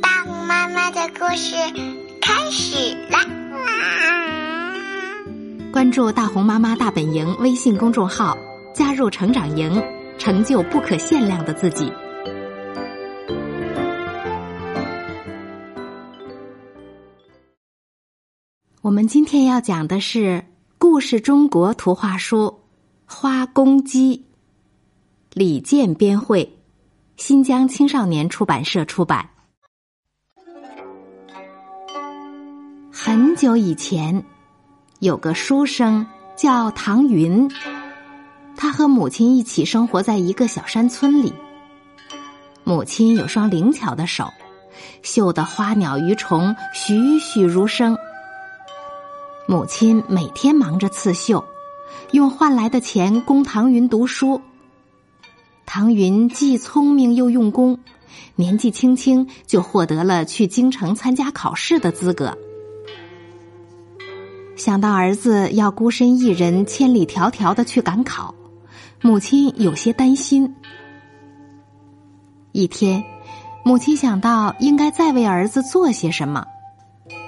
大红妈妈的故事开始啦！关注大红妈妈大本营微信公众号，加入成长营，成就不可限量的自己。我们今天要讲的是《故事中国图画书》《花公鸡》，李健编绘，新疆青少年出版社出版。很久以前，有个书生叫唐云，他和母亲一起生活在一个小山村里。母亲有双灵巧的手，绣的花鸟鱼虫栩栩如生。母亲每天忙着刺绣，用换来的钱供唐云读书。唐云既聪明又用功，年纪轻轻就获得了去京城参加考试的资格。想到儿子要孤身一人千里迢迢的去赶考，母亲有些担心。一天，母亲想到应该再为儿子做些什么，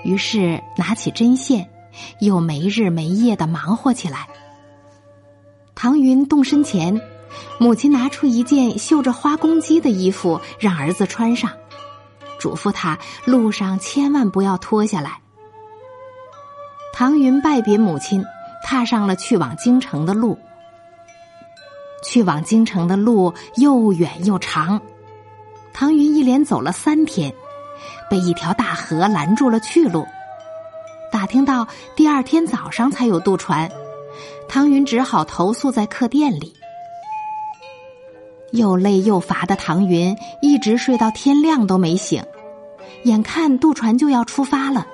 于是拿起针线。又没日没夜的忙活起来。唐云动身前，母亲拿出一件绣着花公鸡的衣服让儿子穿上，嘱咐他路上千万不要脱下来。唐云拜别母亲，踏上了去往京城的路。去往京城的路又远又长，唐云一连走了三天，被一条大河拦住了去路。打听到第二天早上才有渡船，唐云只好投宿在客店里。又累又乏的唐云一直睡到天亮都没醒，眼看渡船就要出发了。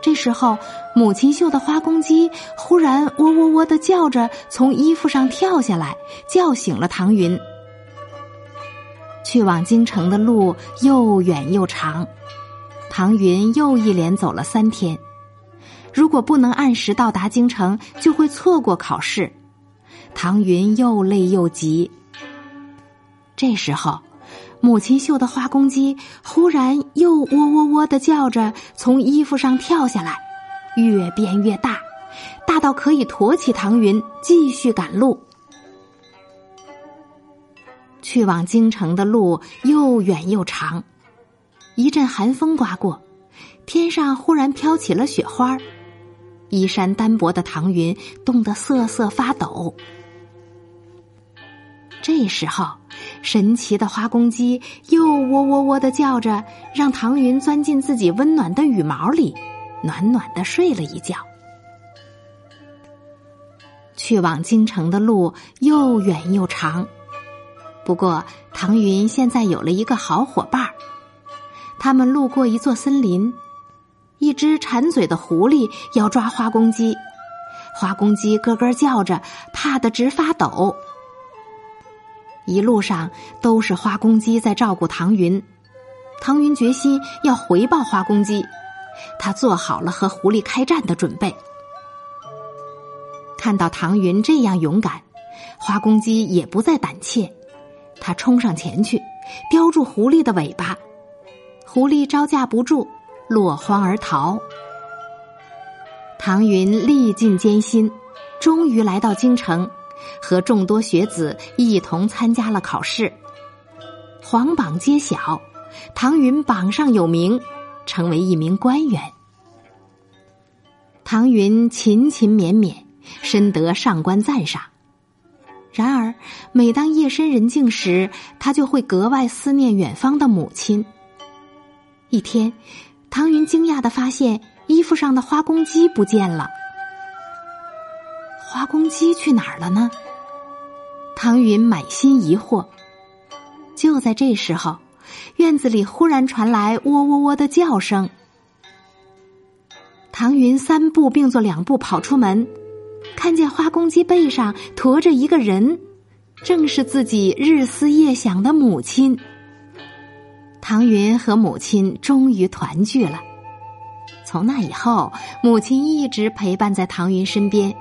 这时候，母亲绣的花公鸡忽然喔喔喔的叫着，从衣服上跳下来，叫醒了唐云。去往京城的路又远又长，唐云又一连走了三天。如果不能按时到达京城，就会错过考试。唐云又累又急。这时候，母亲绣的花公鸡忽然又喔喔喔的叫着，从衣服上跳下来，越变越大，大到可以驮起唐云继续赶路。去往京城的路又远又长，一阵寒风刮过，天上忽然飘起了雪花。衣衫单薄的唐云冻得瑟瑟发抖。这时候，神奇的花公鸡又喔喔喔的叫着，让唐云钻进自己温暖的羽毛里，暖暖的睡了一觉。去往京城的路又远又长，不过唐云现在有了一个好伙伴儿。他们路过一座森林。一只馋嘴的狐狸要抓花公鸡，花公鸡咯咯叫着，怕得直发抖。一路上都是花公鸡在照顾唐云，唐云决心要回报花公鸡，他做好了和狐狸开战的准备。看到唐云这样勇敢，花公鸡也不再胆怯，他冲上前去，叼住狐狸的尾巴，狐狸招架不住。落荒而逃。唐云历尽艰辛，终于来到京城，和众多学子一同参加了考试。皇榜揭晓，唐云榜上有名，成为一名官员。唐云勤勤勉勉，深得上官赞赏。然而，每当夜深人静时，他就会格外思念远方的母亲。一天。唐云惊讶的发现，衣服上的花公鸡不见了。花公鸡去哪儿了呢？唐云满心疑惑。就在这时候，院子里忽然传来喔喔喔的叫声。唐云三步并作两步跑出门，看见花公鸡背上驮着一个人，正是自己日思夜想的母亲。唐云和母亲终于团聚了。从那以后，母亲一直陪伴在唐云身边，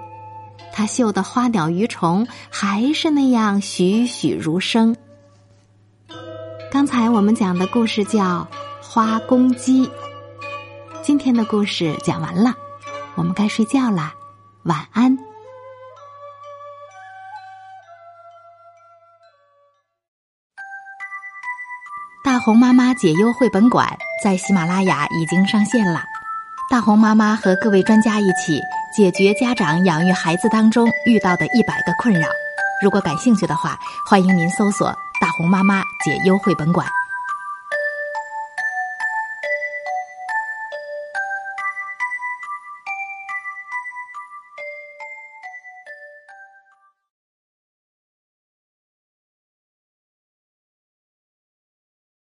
他绣的花鸟鱼虫还是那样栩栩如生。刚才我们讲的故事叫《花公鸡。今天的故事讲完了，我们该睡觉啦，晚安。大红妈妈解忧绘本馆在喜马拉雅已经上线了，大红妈妈和各位专家一起解决家长养育孩子当中遇到的一百个困扰。如果感兴趣的话，欢迎您搜索“大红妈妈解忧绘本馆”。